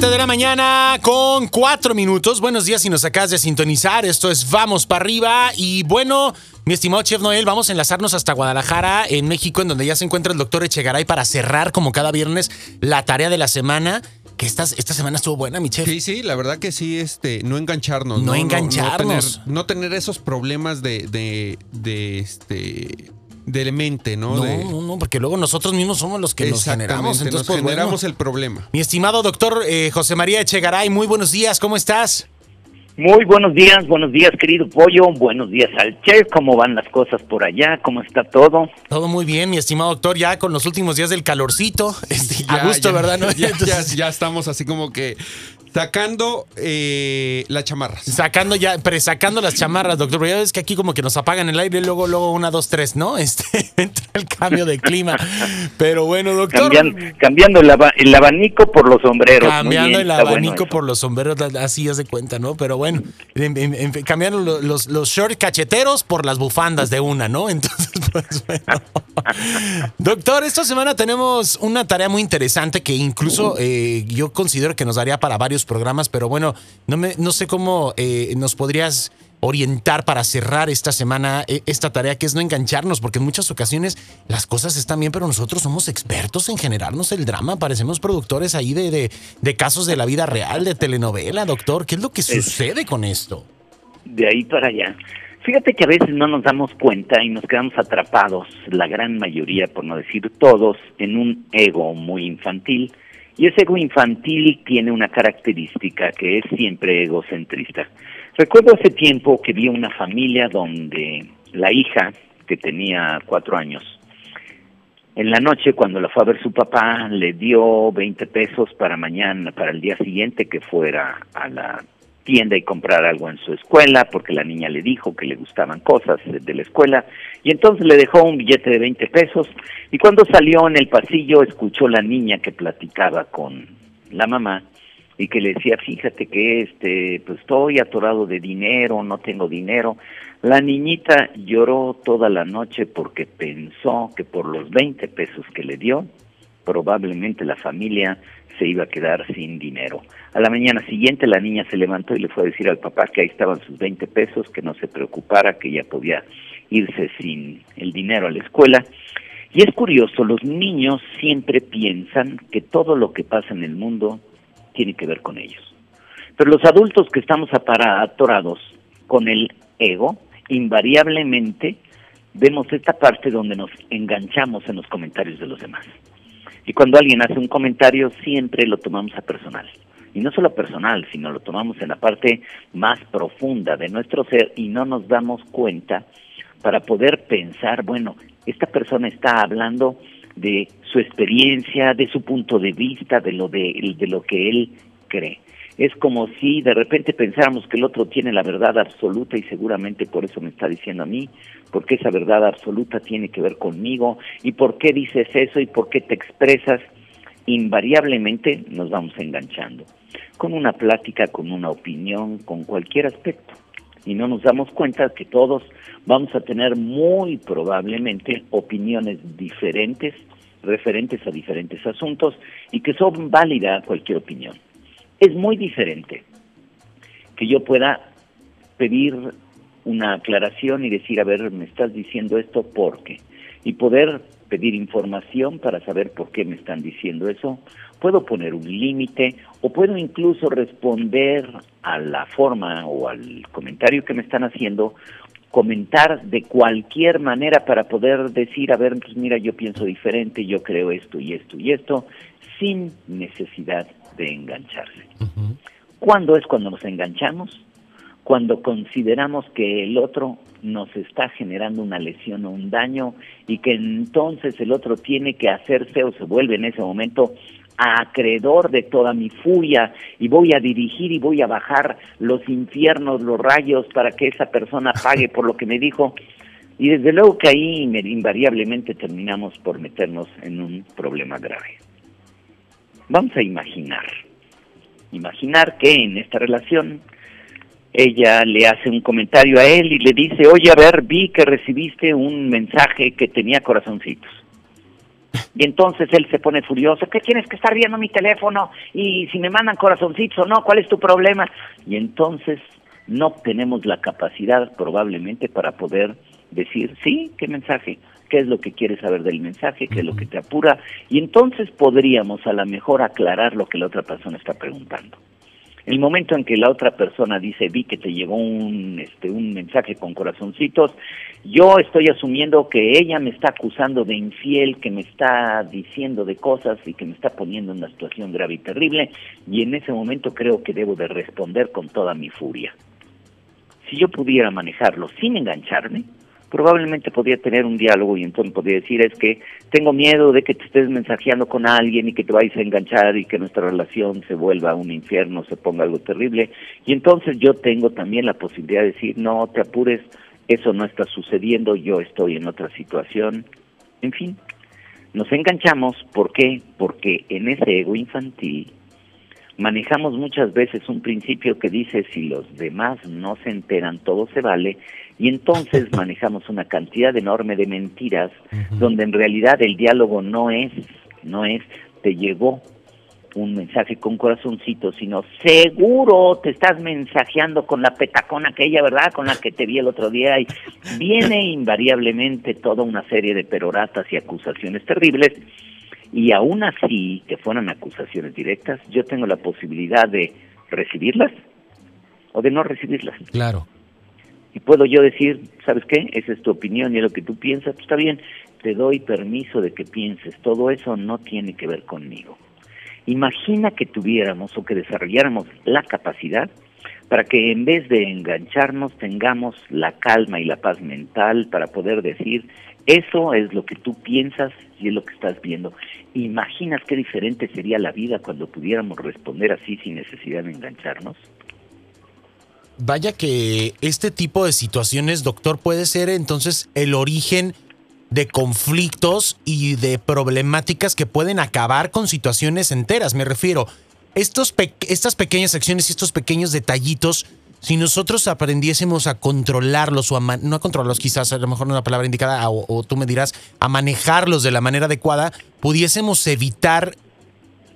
7 de la mañana con 4 minutos. Buenos días si nos acabas de sintonizar. Esto es Vamos para arriba. Y bueno, mi estimado Chef Noel, vamos a enlazarnos hasta Guadalajara, en México, en donde ya se encuentra el doctor Echegaray para cerrar, como cada viernes, la tarea de la semana. Que esta, esta semana estuvo buena, mi chef. Sí, sí, la verdad que sí, este, no engancharnos. No, engancharnos. No, tener, esos problemas de, de, de este de mente, ¿no? No, no, porque luego nosotros mismos somos los que nos generamos. Entonces, nos pues, generamos el problema. Mi estimado doctor eh, José María Echegaray, muy buenos días, ¿cómo estás? Muy buenos días, buenos días querido Pollo, buenos días al chef, ¿cómo van las cosas por allá? ¿Cómo está todo? Todo muy bien, mi estimado doctor, ya con los últimos días del calorcito, este, a gusto, ¿verdad? Ya, ya, estamos así como que Sacando eh, las chamarras. Sacando ya, presacando las chamarras, doctor. ya ves que aquí como que nos apagan el aire, luego, luego una, dos, tres, ¿no? Este, entra el cambio de clima. Pero bueno, doctor. cambiando el, abanico por los sombreros. Cambiando el abanico por los sombreros, así ya se cuenta, ¿no? Pero bueno, cambiando los, los, shorts cacheteros por las bufandas de una, ¿no? Entonces, pues bueno. doctor, esta semana tenemos una tarea muy interesante que incluso eh, yo considero que nos daría para varios programas, pero bueno, no, me, no sé cómo eh, nos podrías orientar para cerrar esta semana eh, esta tarea que es no engancharnos, porque en muchas ocasiones las cosas están bien, pero nosotros somos expertos en generarnos el drama, parecemos productores ahí de, de, casos de la vida real, de telenovela, doctor. ¿Qué es lo que sucede con esto? De ahí para allá. Fíjate que a veces no nos damos cuenta y nos quedamos atrapados, la gran mayoría, por no decir todos, en un ego muy infantil y ese ego infantil tiene una característica que es siempre egocentrista. Recuerdo hace tiempo que vi una familia donde la hija, que tenía cuatro años, en la noche cuando la fue a ver su papá, le dio 20 pesos para mañana, para el día siguiente que fuera a la tienda y comprar algo en su escuela, porque la niña le dijo que le gustaban cosas de la escuela, y entonces le dejó un billete de 20 pesos, y cuando salió en el pasillo escuchó la niña que platicaba con la mamá, y que le decía, fíjate que este, pues estoy atorado de dinero, no tengo dinero. La niñita lloró toda la noche porque pensó que por los 20 pesos que le dio, probablemente la familia se iba a quedar sin dinero. A la mañana siguiente la niña se levantó y le fue a decir al papá que ahí estaban sus 20 pesos, que no se preocupara, que ya podía irse sin el dinero a la escuela. Y es curioso, los niños siempre piensan que todo lo que pasa en el mundo tiene que ver con ellos. Pero los adultos que estamos atorados con el ego, invariablemente vemos esta parte donde nos enganchamos en los comentarios de los demás. Y cuando alguien hace un comentario, siempre lo tomamos a personal. Y no solo personal, sino lo tomamos en la parte más profunda de nuestro ser y no nos damos cuenta para poder pensar, bueno, esta persona está hablando de su experiencia, de su punto de vista, de lo de, lo que él cree. Es como si de repente pensáramos que el otro tiene la verdad absoluta y seguramente por eso me está diciendo a mí, porque esa verdad absoluta tiene que ver conmigo y por qué dices eso y por qué te expresas, invariablemente nos vamos enganchando con una plática, con una opinión, con cualquier aspecto. Y no nos damos cuenta que todos vamos a tener muy probablemente opiniones diferentes referentes a diferentes asuntos y que son válidas cualquier opinión. Es muy diferente que yo pueda pedir una aclaración y decir, a ver, me estás diciendo esto por qué. Y poder pedir información para saber por qué me están diciendo eso. Puedo poner un límite o puedo incluso responder a la forma o al comentario que me están haciendo, comentar de cualquier manera para poder decir, a ver, pues mira, yo pienso diferente, yo creo esto y esto y esto, sin necesidad de engancharse. ¿Cuándo es cuando nos enganchamos? Cuando consideramos que el otro nos está generando una lesión o un daño y que entonces el otro tiene que hacerse o se vuelve en ese momento acreedor de toda mi furia y voy a dirigir y voy a bajar los infiernos, los rayos para que esa persona pague por lo que me dijo. Y desde luego que ahí invariablemente terminamos por meternos en un problema grave. Vamos a imaginar, imaginar que en esta relación ella le hace un comentario a él y le dice, oye, a ver, vi que recibiste un mensaje que tenía corazoncitos. Y entonces él se pone furioso, ¿qué tienes que estar viendo mi teléfono? Y si me mandan corazoncitos o no, ¿cuál es tu problema? Y entonces no tenemos la capacidad probablemente para poder decir, sí, ¿qué mensaje? ¿Qué es lo que quieres saber del mensaje? ¿Qué es lo que te apura? Y entonces podríamos a lo mejor aclarar lo que la otra persona está preguntando. El momento en que la otra persona dice, vi que te llegó un, este, un mensaje con corazoncitos, yo estoy asumiendo que ella me está acusando de infiel, que me está diciendo de cosas y que me está poniendo en una situación grave y terrible, y en ese momento creo que debo de responder con toda mi furia. Si yo pudiera manejarlo sin engancharme, probablemente podría tener un diálogo y entonces podría decir es que tengo miedo de que te estés mensajeando con alguien y que te vayas a enganchar y que nuestra relación se vuelva un infierno, se ponga algo terrible. Y entonces yo tengo también la posibilidad de decir, no te apures, eso no está sucediendo, yo estoy en otra situación. En fin, nos enganchamos, ¿por qué? Porque en ese ego infantil manejamos muchas veces un principio que dice si los demás no se enteran, todo se vale, y entonces manejamos una cantidad enorme de mentiras donde en realidad el diálogo no es, no es, te llegó un mensaje con corazoncito, sino seguro te estás mensajeando con la petacona aquella, ¿verdad? Con la que te vi el otro día y viene invariablemente toda una serie de peroratas y acusaciones terribles y aún así, que fueran acusaciones directas, yo tengo la posibilidad de recibirlas o de no recibirlas. Claro. Y puedo yo decir, ¿sabes qué? Esa es tu opinión y es lo que tú piensas, pues está bien, te doy permiso de que pienses, todo eso no tiene que ver conmigo. Imagina que tuviéramos o que desarrolláramos la capacidad para que en vez de engancharnos tengamos la calma y la paz mental para poder decir, eso es lo que tú piensas y es lo que estás viendo. ¿Imaginas qué diferente sería la vida cuando pudiéramos responder así sin necesidad de engancharnos? Vaya que este tipo de situaciones, doctor, puede ser entonces el origen de conflictos y de problemáticas que pueden acabar con situaciones enteras. Me refiero, estos estas pequeñas acciones y estos pequeños detallitos si nosotros aprendiésemos a controlarlos o a no a controlarlos, quizás a lo mejor no es una palabra indicada, o, tú me dirás, a manejarlos de la manera adecuada, pudiésemos evitar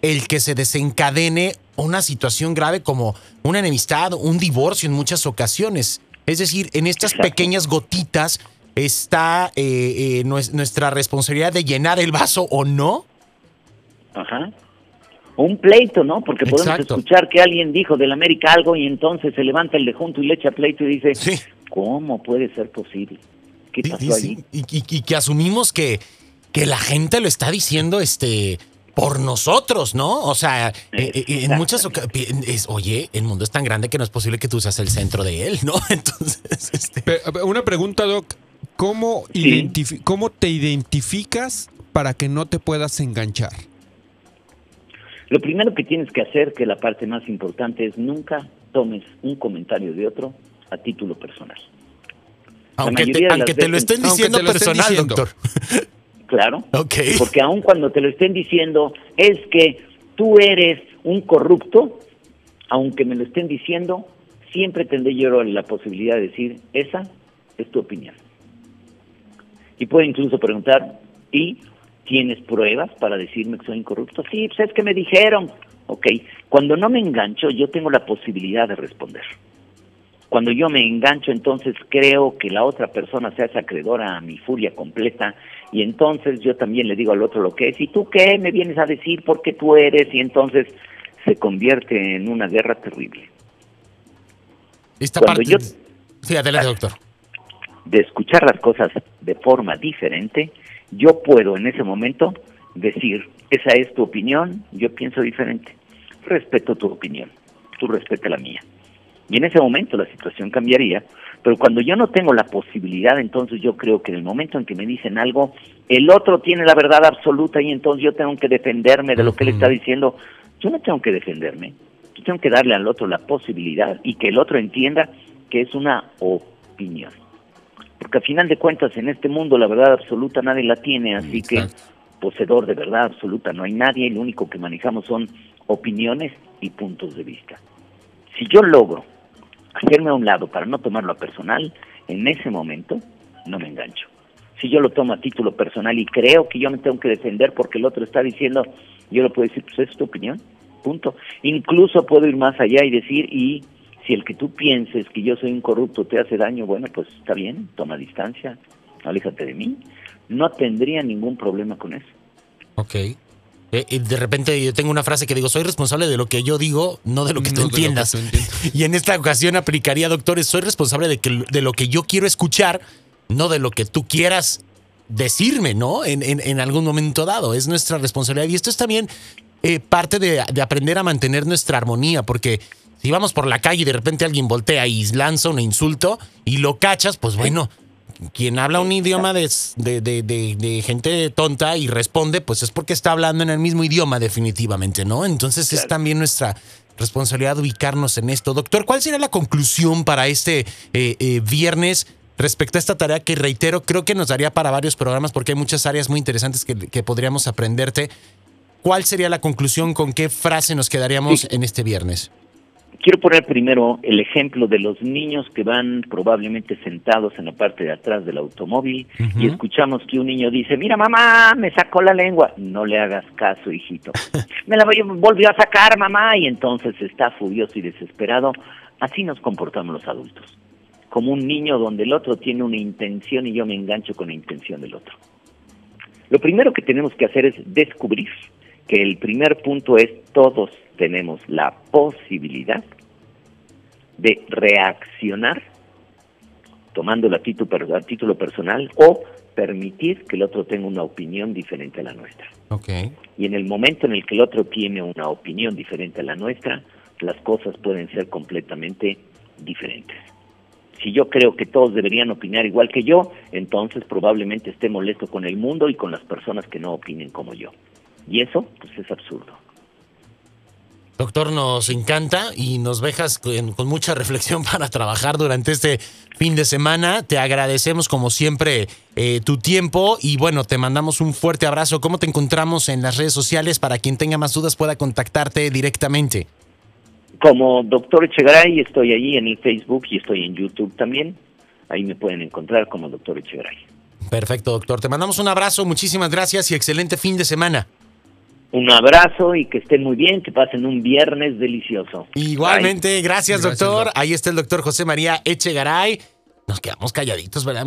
el que se desencadene una situación grave como una enemistad, un divorcio en muchas ocasiones. Es decir, en estas pequeñas gotitas está eh, eh, nuestra responsabilidad de llenar el vaso o no. Ajá un pleito, ¿no? Porque podemos escuchar que alguien dijo del América algo y entonces se levanta el de junto y le echa pleito y dice, ¿cómo puede ser posible? ¿Qué pasó allí? Y, que asumimos que, que la gente lo está diciendo este por nosotros, ¿no? O sea, eh, eh, en muchas ocasiones, oye, el mundo es tan grande que no es posible que tú seas el centro de él, ¿no? Entonces, este... una pregunta, Doc, ¿cómo, ¿cómo te identificas para que no te puedas enganchar? Lo primero que tienes que hacer, que la parte más importante, es nunca tomes un comentario de otro a título personal. Aunque te, lo estén diciendo personal, doctor. Claro. Porque aun cuando te lo estén diciendo es que tú eres un corrupto, aunque me lo estén diciendo, siempre tendré yo la posibilidad de decir, esa es tu opinión. Y puede incluso preguntar, ¿y ¿Tienes pruebas para decirme que soy incorrupto? Sí, pues es que me dijeron. Ok, cuando no me engancho, yo tengo la posibilidad de responder. Cuando yo me engancho, entonces creo que la otra persona se hace acreedora a mi furia completa y entonces yo también le digo al otro lo que es. ¿Y tú qué me vienes a decir porque tú eres? Y entonces se convierte en una guerra terrible. Esta parte... Yo, sí, adelante, doctor. De escuchar las cosas de forma diferente, yo puedo en ese momento decir, esa es tu opinión, yo pienso diferente. Respeto tu opinión, tú respeta la mía. Y en ese momento la situación cambiaría, pero cuando yo no tengo la posibilidad, entonces yo creo que en el momento en que me dicen algo, el otro tiene la verdad absoluta y entonces yo tengo que defenderme de lo que él está diciendo. Yo no tengo que defenderme, yo tengo que darle al otro la posibilidad y que el otro entienda que es una opinión porque al final de cuentas en este mundo la verdad absoluta nadie la tiene, así que poseedor de verdad absoluta no hay nadie, y lo único que manejamos son opiniones y puntos de vista. Si yo logro hacerme a un lado para no tomarlo a personal, en ese momento no me engancho. Si yo lo tomo a título personal y creo que yo me tengo que defender porque el otro está diciendo, yo lo puedo decir, pues es tu opinión, punto. Incluso puedo ir más allá y decir, y si el que tú pienses que yo soy un corrupto te hace daño, bueno, pues está bien, toma distancia, aléjate de mí. No tendría ningún problema con eso. Ok. Eh, de repente yo tengo una frase que digo, soy responsable de lo que yo digo, no de lo que tú entiendas. y en esta ocasión aplicaría, doctores, soy responsable de, que, de lo que yo quiero escuchar, no de lo que tú quieras decirme, ¿no? En, en, algún momento dado. Es nuestra responsabilidad. Y esto es también eh, parte de, de, aprender a mantener nuestra armonía, porque si vamos por la calle y de repente alguien voltea y lanza un insulto y lo cachas, pues bueno quien habla un idioma de, de, gente tonta y responde, pues es porque está hablando en el mismo idioma definitivamente, ¿no? Entonces es también nuestra responsabilidad ubicarnos en esto. Doctor, ¿cuál sería la conclusión para este eh, eh, viernes respecto a esta tarea que reitero, creo que nos daría para varios programas porque hay muchas áreas muy interesantes que, podríamos aprenderte? ¿Cuál sería la conclusión? ¿Con qué frase nos quedaríamos en este viernes? Quiero poner primero el ejemplo de los niños que van probablemente sentados en la parte de atrás del automóvil y escuchamos que un niño dice, mira mamá, me sacó la lengua. No le hagas caso, hijito. me la volvió a sacar mamá y entonces está furioso y desesperado. Así nos comportamos los adultos. Como un niño donde el otro tiene una intención y yo me engancho con la intención del otro. Lo primero que tenemos que hacer es descubrir que el primer punto es todos tenemos la posibilidad de reaccionar tomándolo a título, a título personal o permitir que el otro tenga una opinión diferente a la nuestra. Okay. Y en el momento en el que el otro tiene una opinión diferente a la nuestra, las cosas pueden ser completamente diferentes. Si yo creo que todos deberían opinar igual que yo, entonces probablemente esté molesto con el mundo y con las personas que no opinen como yo. Y eso, pues es absurdo. Doctor, nos encanta y nos dejas con, mucha reflexión para trabajar durante este fin de semana. Te agradecemos como siempre eh, tu tiempo y bueno, te mandamos un fuerte abrazo. ¿Cómo te encontramos en las redes sociales para quien tenga más dudas pueda contactarte directamente? Como doctor Echegaray, estoy allí en el Facebook y estoy en YouTube también. Ahí me pueden encontrar como doctor Echegaray. Perfecto, doctor. Te mandamos un abrazo, muchísimas gracias y excelente fin de semana. Un abrazo y que estén muy bien, que pasen un viernes delicioso. Igualmente, gracias, doctor. Ahí está el doctor José María Echegaray. Nos quedamos calladitos, ¿verdad,